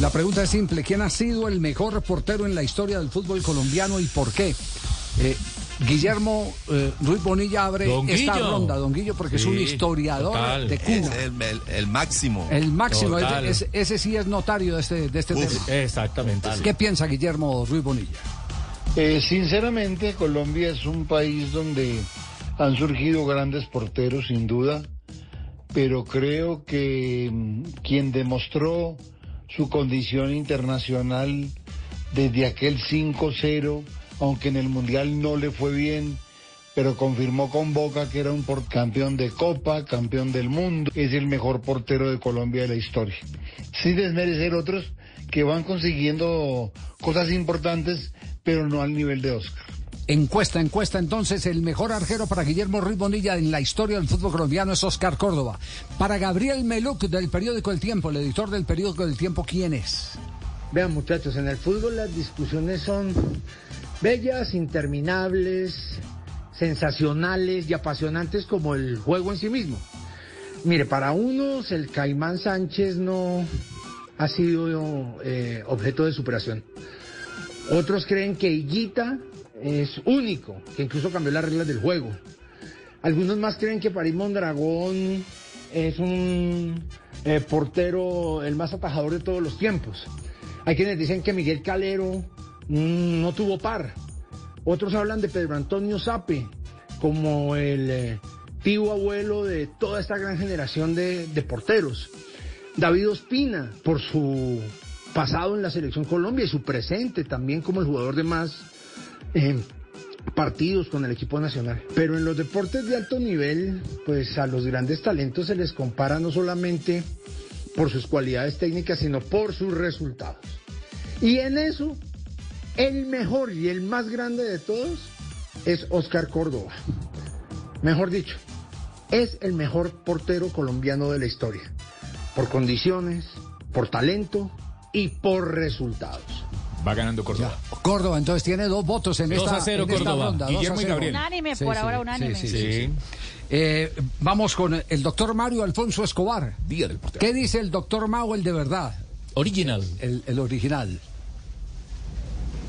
La pregunta es simple, ¿quién ha sido el mejor portero en la historia del fútbol colombiano y por qué? Eh, Guillermo eh, Ruiz Bonilla abre Don esta Guillo. ronda, don Guillo, porque es un historiador total. de Es cuna. el, el- el máximo. El máximo, Total. ese, ese sí es notario de este, de este Uf. tema. Exactamente. sí. ¿Qué piensa Guillermo Ruiz Bonilla? Eh, sinceramente, Colombia es un país donde han surgido grandes porteros, sin duda, pero creo que mm, quien demostró su condición internacional desde aquel 5-0, aunque en el Mundial no le fue bien, pero confirmó con Boca que era un campeón de Copa, campeón del mundo, es el mejor portero de Colombia de la historia. Sin desmerecer otros que van consiguiendo cosas importantes, pero no al nivel de Oscar. Encuesta, encuesta entonces, el mejor arquero para Guillermo Ruiz Bonilla en la historia del fútbol colombiano es Oscar Córdoba. Para Gabriel Meluc del periódico El Tiempo, el editor del periódico El Tiempo, ¿quién es? Vean muchachos, en el fútbol las discusiones son bellas, interminables, sensacionales y apasionantes como el juego en sí mismo. Mire, para unos el Caimán Sánchez no ha sido eh, objeto de superación. Otros creen que Higuita es único, que incluso cambió las reglas del juego. Algunos más creen que París Mondragón es un eh, portero el más atajador de todos los tiempos. Hay quienes dicen que Miguel Calero mm, no tuvo par. Otros hablan de Pedro Antonio Sape como el eh, tío abuelo de toda esta gran generación de, de porteros. David Ospina por su pasado en la selección Colombia y su presente también como el jugador de más eh, partidos con el equipo nacional. Pero en los deportes de alto nivel, pues a los grandes talentos se les compara no solamente por sus cualidades técnicas, sino por sus resultados. Y en eso, el mejor y el más grande de todos es Oscar Córdoba. Mejor dicho, es el mejor portero colombiano de la historia. Por condiciones, por talento y por resultados. Va ganando Córdoba. Córdoba, entonces tiene dos votos en 2 esta, a 0 en esta Córdoba. ronda. dos a Guillermo y cero. Gabriel. Unánime, Sí, por sí, ahora sí, unánime. sí, Sí. Eh, vamos con el doctor Mario Alfonso Escobar. Día del portero. ¿Qué dice el doctor Mau, el de verdad, Original. el, el original?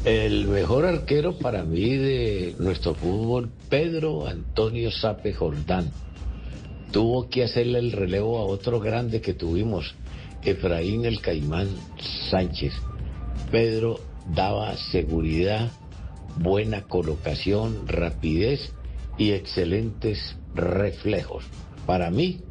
El mejor arquero para mí de nuestro fútbol, Pedro Antonio Sape Jordán. Tuvo que hacerle el relevo a otro grande que tuvimos, Efraín el Caimán Sánchez. Pedro daba seguridad, buena colocación, rapidez y excelentes reflejos. Para mí,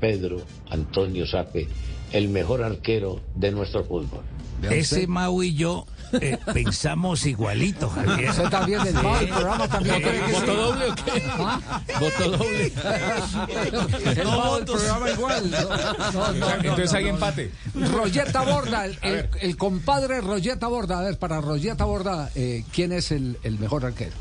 Pedro Antonio Sape, el mejor arquero de nuestro fútbol. Ese Mau y yo eh, pensamos igualito, Javier. Usted también del el programa también cree que ¿Voto sí. doble o qué? ¿Ah? ¿Voto doble? El programa igual. No, no, no, Entonces no, hay no. empate. Royeta Borda, el compadre Royeta Borda. A ver, para Royeta Borda, eh, ¿quién es el, el mejor arquero?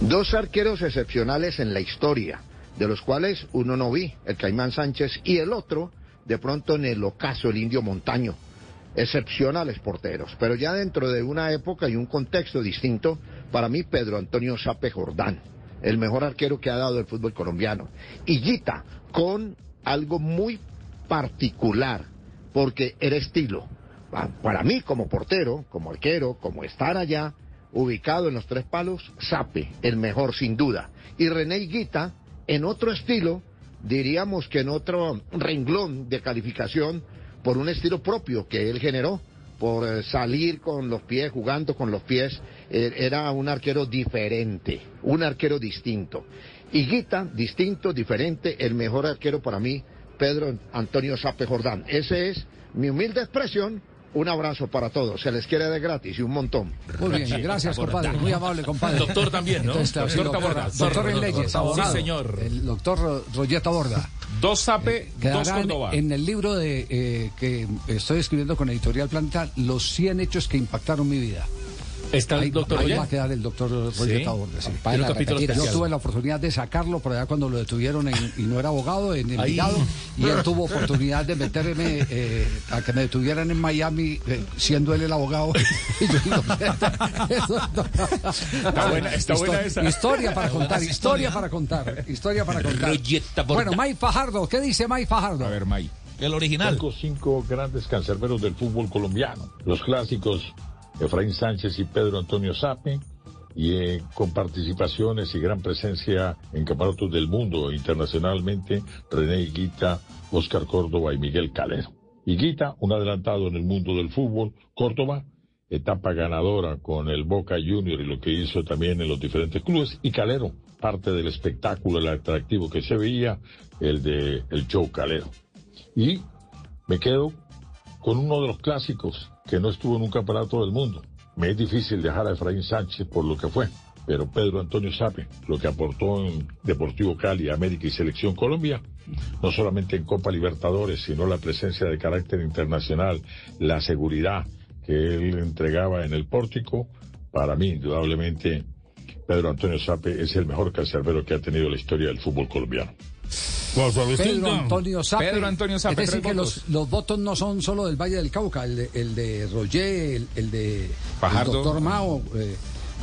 Dos arqueros excepcionales en la historia, de los cuales uno no vi, el Caimán Sánchez, y el otro, de pronto en el ocaso, el Indio Montaño. Excepcionales porteros, pero ya dentro de una época y un contexto distinto, para mí Pedro Antonio Sape Jordán, el mejor arquero que ha dado el fútbol colombiano. Y Guita, con algo muy particular, porque era estilo. Pa- Para mí, como portero, como arquero, como estar allá, ubicado en los tres palos, Sape, el mejor sin duda. Y René Higuita, en otro estilo, diríamos que en otro renglón de calificación, por un estilo propio que él generó, por eh, salir con los pies, jugando con los pies, eh, era un arquero diferente, un arquero distinto. Higuita, distinto, diferente, el mejor arquero para mí, Pedro Antonio Sape Jordán. Ese es mi humilde expresión. Un abrazo para todos. Se les quiere de gratis y un montón. Muy bien, gracias, compadre. Muy amable, compadre. Doctor también, ¿no? Entonces, Doctor Taborda. Doctor en leyes, doctor. abogado. Sí, señor. El doctor Ro- Royeta Borda. Dos Sape, dos Quedará en, Córdoba. en el libro de eh, que estoy escribiendo con Editorial Planeta, los 100 hechos que impactaron mi vida. ¿Está Ahí, el doctor ahí va a quedar el doctor Royeta Borda. sí. Yo tuve la oportunidad de sacarlo por allá cuando lo detuvieron en- y no era abogado en Ahí. Envigado y él tuvo oportunidad de meterme eh, a que me detuvieran en Miami eh, siendo él el abogado. Y yo digo, Está buena- está buena esa. Historia para contar, historia para contar, historia para contar. Bueno, May Fajardo, ¿qué dice May Fajardo? A ver, May. El original. Tengo cinco grandes cancerberos del fútbol colombiano. Los clásicos Efraín Sánchez y Pedro Antonio Sape, y eh, con participaciones y gran presencia en campeonatos del mundo internacionalmente, René Higuita, Oscar Córdoba y Miguel Calero. Higuita, un adelantado en el mundo del fútbol, Córdoba, etapa ganadora con el Boca Junior y lo que hizo también en los diferentes clubes, y Calero, parte del espectáculo, el atractivo que se veía, el de el show Calero. Y me quedo con uno de los clásicos que no estuvo en un campeonato del mundo. Me es difícil dejar a Efraín Sánchez por lo que fue, pero Pedro Antonio Sape, lo que aportó en Deportivo Cali, América y Selección Colombia, no solamente en Copa Libertadores, sino la presencia de carácter internacional, la seguridad que él entregaba en el pórtico, para mí, indudablemente, Pedro Antonio Sape es el mejor cancerbero que ha tenido la historia del fútbol colombiano. Pedro Antonio Sape. Pedro Antonio Sape, Es decir, que votos. los, los votos no son solo del Valle del Cauca, el de, el de Roger, el, el de Fajardo. el doctor Mao, eh,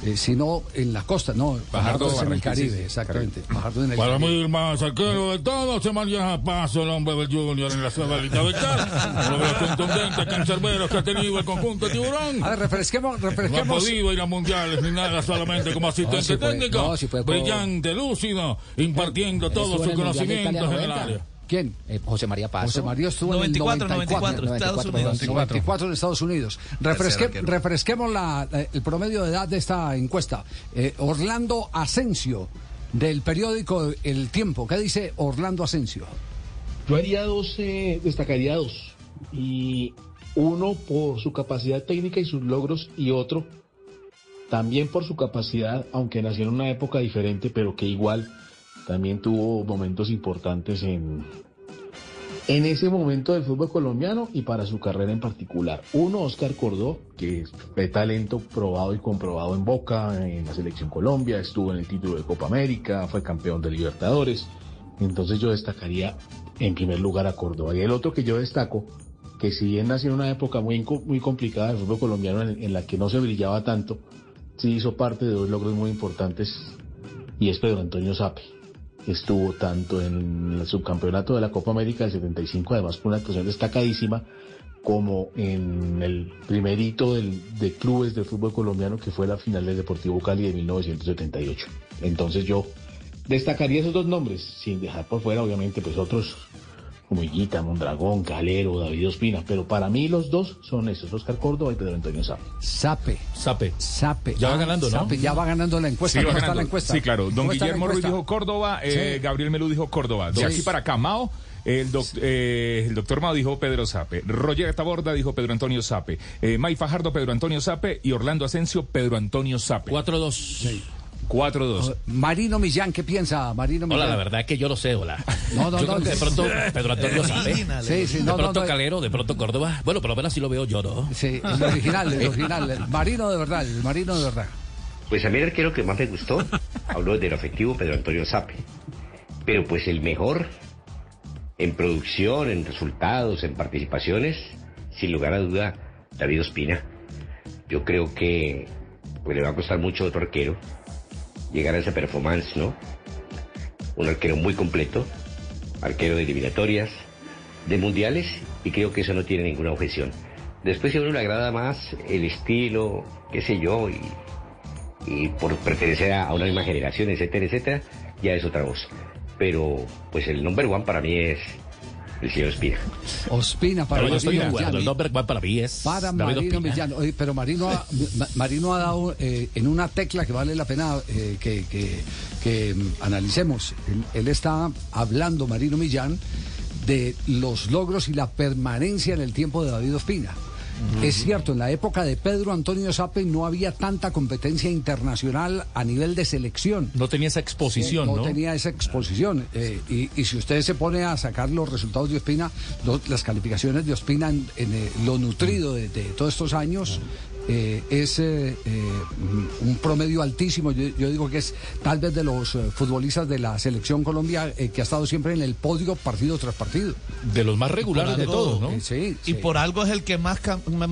eh, sino en la costa, no, Fajardo, es en el Caribe, sí, exactamente. Fajardo en el Para Caribe. mí, más arquero de todos, se maneja paso el hombre del Junior en la sabalita de de los contundentes cancerberos que ha tenido el conjunto tiburón. A ver, refresquemos, No ha refresquemos. podido ir a mundiales ni nada, solamente como asistente No, sí fue- técnico. no, Brillante, lúcido, impartiendo todos sus de conocimientos en el 90. área. ¿Quién? Eh, José María Paso. José María estuvo 94, en el 94. 94, Estados 94, Unidos. 94 en Estados Unidos. Refresque- refresquemos la- la- el promedio de edad de esta encuesta. Eh, Orlando Asensio, del periódico El Tiempo. ¿Qué dice Orlando Asensio? Yo haría dos, eh, destacaría dos. Y uno por su capacidad técnica y sus logros, y otro también por su capacidad, aunque nació en una época diferente, pero que igual también tuvo momentos importantes en, en ese momento del fútbol colombiano y para su carrera en particular. Uno, Oscar Cordó, que fue talento probado y comprobado en Boca, en la selección Colombia, estuvo en el título de Copa América, fue campeón de Libertadores. Entonces yo destacaría en primer lugar a Córdoba. Y el otro que yo destaco, que si bien nació en una época muy, muy complicada del fútbol colombiano en, en la que no se brillaba tanto, sí hizo parte de dos logros muy importantes y es Pedro Antonio Sape. Estuvo tanto en el subcampeonato de la Copa América del 75, además con una actuación destacadísima, como en el primer hito del- de clubes de fútbol colombiano que fue la final del Deportivo Cali de 1978. Entonces yo destacaría esos dos nombres, sin dejar por fuera obviamente pues otros como Higuita, Mondragón, Calero, David Ospina, pero para mí los dos son esos, Oscar Córdoba y Pedro Antonio Sape. Sape. Sape. Sape. Ya va ganando, ¿no? Sape, ya va ganando la encuesta. Sí, va ¿Cómo está ganando. la encuesta? Sí, claro. Don ¿Cómo está la Guillermo Ruiz dijo Córdoba, eh, Sí. Gabriel Melú dijo Córdoba. De Sí. aquí para Camao, el, doc- eh, el doctor Mao dijo Pedro Sape. Roger Taborda dijo Pedro Antonio Sape. Eh, May Fajardo, Pedro Antonio Sape. Y Orlando Asensio, Pedro Antonio Sape. 4-2. 4-2. Marino Millán, ¿qué piensa Marino Millán? Hola, la verdad es que yo lo sé, hola. No, no, yo no, de pronto Pedro Antonio sabe. Sí, sí, no, de pronto no, no. Calero, de pronto Córdoba. Bueno, por lo menos así lo veo yo, ¿no? Sí, el original, el original. El Marino de verdad, el Marino de verdad. Pues a mí el arquero que más me gustó, habló del efectivo Pedro Antonio Sape. Pero pues el mejor en producción, en resultados, en participaciones, sin lugar a duda, David Ospina. Yo creo que pues le va a costar mucho otro arquero llegar a esa performance, ¿no? Un arquero muy completo, arquero de eliminatorias, de mundiales, y creo que eso no tiene ninguna objeción. Después si a uno le agrada más el estilo, qué sé yo, y, y por pertenecer a, una misma generación, etcétera, etcétera, ya es otra voz. Pero pues el number one para mí es el señor Espina. Ospina para estoy de Marino acuerdo. Millán. El nombre one para mí es Para David Marino Ospina. Millán. Oye, pero Marino ha, Ma- Marino ha dado eh, en una tecla que vale la pena eh, que, que- que, mm, analicemos. Él, él está hablando, Marino Millán, de los logros y la permanencia en el tiempo de David Ospina. Es cierto, en la época de Pedro Antonio Sape no había tanta competencia internacional a nivel de selección. No tenía esa exposición, no, ¿no? tenía esa exposición. Eh, y, y si usted se pone a sacar los resultados de Ospina, las calificaciones de Ospina en, en, eh, lo nutrido de, de todos estos años, eh, es eh, eh, un promedio altísimo. Yo, yo digo que es tal vez de los eh, futbolistas de la selección Colombia eh, que ha estado siempre en el podio partido tras partido. De los más regulares de todos, ¿no? eh, Sí, Y sí. por algo es el que más,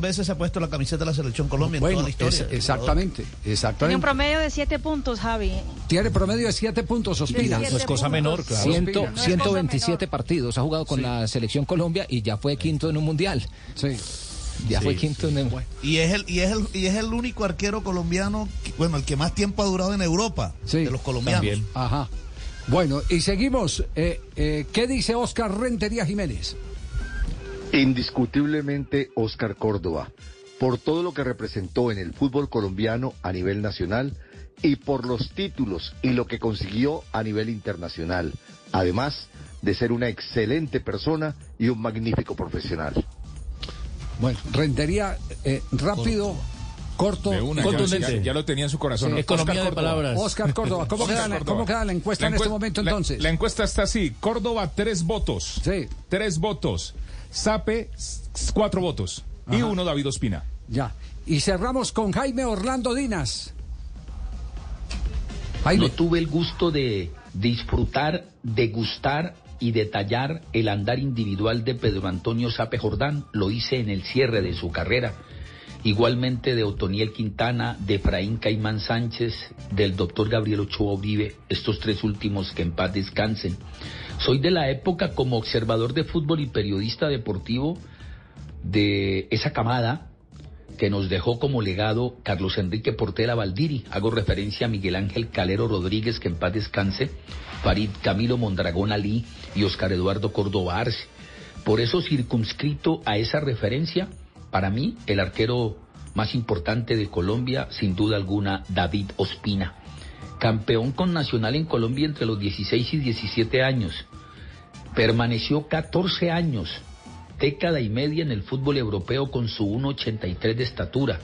veces se ha puesto la camiseta de la selección Colombia en Bueno, toda la historia. es- exactamente, Tiene un exactamente. promedio de 7 puntos, Javi. Tiene promedio de 7 puntos, Ospina. siete No es cosa puntos. menor, claro. Ciento- Ospina. 127 partidos ha jugado con Sí. la selección Colombia y ya fue quinto en un mundial. Sí. Ya Sí, fue quinto en Y es el y es el y es el único arquero colombiano, que- bueno, el que más tiempo ha durado en Europa Sí, de los colombianos. También. Ajá. Bueno, y seguimos. Eh, eh, ¿Qué dice Oscar Rentería Jiménez? Indiscutiblemente Oscar Córdoba, por todo lo que representó en el fútbol colombiano a nivel nacional y por los títulos y lo que consiguió a nivel internacional, además de ser una excelente persona y un magnífico profesional. Bueno, Rentería, eh, rápido, corto, De una, ya, Contundente. ya- ya lo tenía en su corazón. Sí. Economía Oscar de Córdoba. palabras. Oscar Córdoba, ¿cómo, Oscar queda, la, Córdoba. cómo queda la encuesta en este momento la- entonces? La, encuesta está así. Córdoba, tres votos. Sí. Tres votos. Sape, s- cuatro votos. Y uno David Ospina. Ya. Y cerramos con Jaime Orlando Dinas. Jaime. No tuve el gusto de disfrutar, degustar y detallar el andar individual de Pedro Antonio Sape Jordán. Lo hice en el cierre de su carrera. Igualmente de Otoniel Quintana, de Efraín Caimán Sánchez, del doctor Gabriel Ochoa Uribe, estos tres últimos que en paz descansen. Soy de la época como observador de fútbol y periodista deportivo de esa camada que nos dejó como legado Carlos Enrique Portela Valdiri. Hago referencia a Miguel Ángel Calero Rodríguez, que en paz descanse, Farid Camilo Mondragón Ali y Oscar Eduardo Córdoba Arce. Por eso, circunscrito a esa referencia, para mí, el arquero más importante de Colombia, sin duda alguna, David Ospina. Campeón con Nacional en Colombia entre los 16 y 17 años. Permaneció 14 años década y media en el fútbol europeo con su 1,83 de estatura.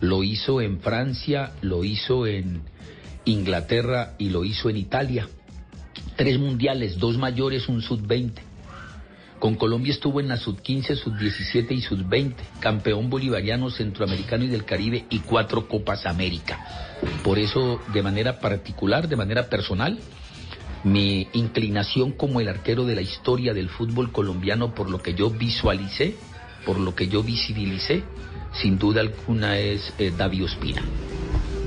Lo hizo en Francia, lo hizo en Inglaterra y lo hizo en Italia. Tres mundiales, dos mayores, un sub-20. Con Colombia estuvo en la sub-15, sub-17 y sub-20. Campeón bolivariano, centroamericano y del Caribe y cuatro Copas América. Por eso, de manera particular, de manera personal, mi inclinación como el arquero de la historia del fútbol colombiano por lo que yo visualicé, por lo que yo visibilicé, sin duda alguna es eh, David Ospina.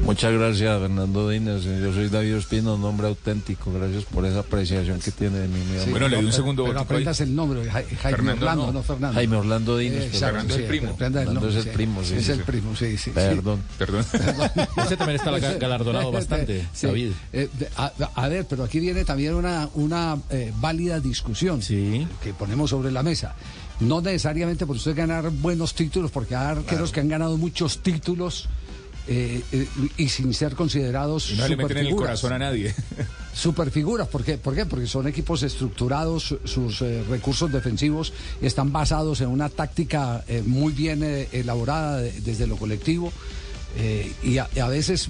Muchas gracias, Fernando Dinas. Yo soy David Ospina, un nombre auténtico. Gracias por esa apreciación que tiene de mí. mi Sí. Bueno, le di un pero- segundo Pero votico aprendas el nombre, Ja- Jaime Fernando Orlando, no. no, Fernando. Jaime Orlando Dinas. Eh, pero exacto, Fernando sí, el primo. Fernando es el primo, sí, Es sí, el sí. primo, sí, sí. Perdón. Perdón. Ese también está ga- galardonado bastante, Sí. David. Eh, a, a ver, pero aquí viene también una, una eh, válida discusión Sí. que ponemos sobre la mesa. No necesariamente por usted ganar buenos títulos, porque hay arqueros que han ganado muchos títulos eh, eh, y sin ser considerados Y no le meten en el corazón a nadie. Superfiguras, ¿por qué? ¿por qué? Porque son equipos estructurados, su- sus eh, recursos defensivos están basados en una táctica muy bien elaborada de- desde lo colectivo. y, a, veces,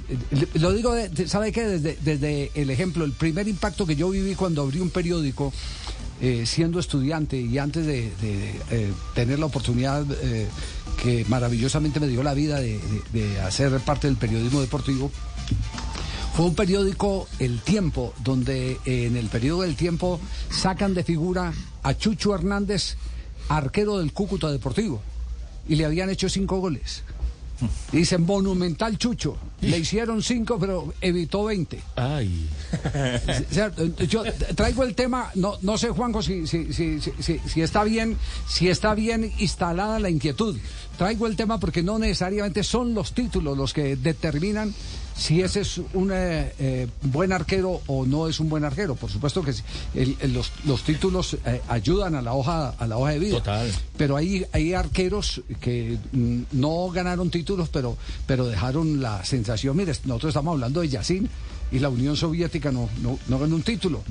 lo digo, de- de- ¿sabe qué? Desde, desde el ejemplo, el primer impacto que yo viví cuando abrí un periódico, eh, siendo estudiante y antes de, eh, tener la oportunidad eh, que maravillosamente me dio la vida de, hacer parte del periodismo deportivo, fue un periódico El Tiempo, donde en el periodo del Tiempo sacan de figura a Chucho Hernández, arquero del Cúcuta Deportivo, y le habían hecho cinco goles. Dicen monumental Chucho. Le hicieron cinco, pero evitó 20. Ay. Yo traigo el tema, no, no sé, Juanjo, si, si, si- si está bien, si está bien instalada la inquietud. Traigo el tema porque no necesariamente son los títulos los que determinan si ese es un eh, eh, buen arquero o no es un buen arquero. Por supuesto que sí. El- el- los, los títulos eh, ayudan a la hoja a la hoja de vida. Total. Pero hay, hay arqueros que mm, no ganaron títulos, pero, pero dejaron la sensación. Mire, nosotros estamos hablando de Yacine y la Unión Soviética no, no, no ganó un título.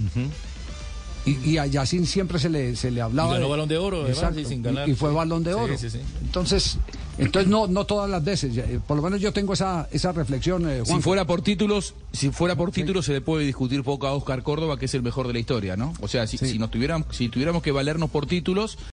Y, y a Yacine siempre se le, se le hablaba. Y ganó de- Balón de Oro, además, Exacto, y sin y- ganar. Y, fue balón de oro. sí, sí. Entonces, entonces no, no todas las veces. eh, Por lo menos yo tengo esa, esa reflexión. eh, Si fuera por títulos, si fuera por títulos se le puede discutir poco a Oscar Córdoba, que es el mejor de la historia, ¿no? O sea, si, si nos tuvieran, si tuviéramos que valernos por títulos,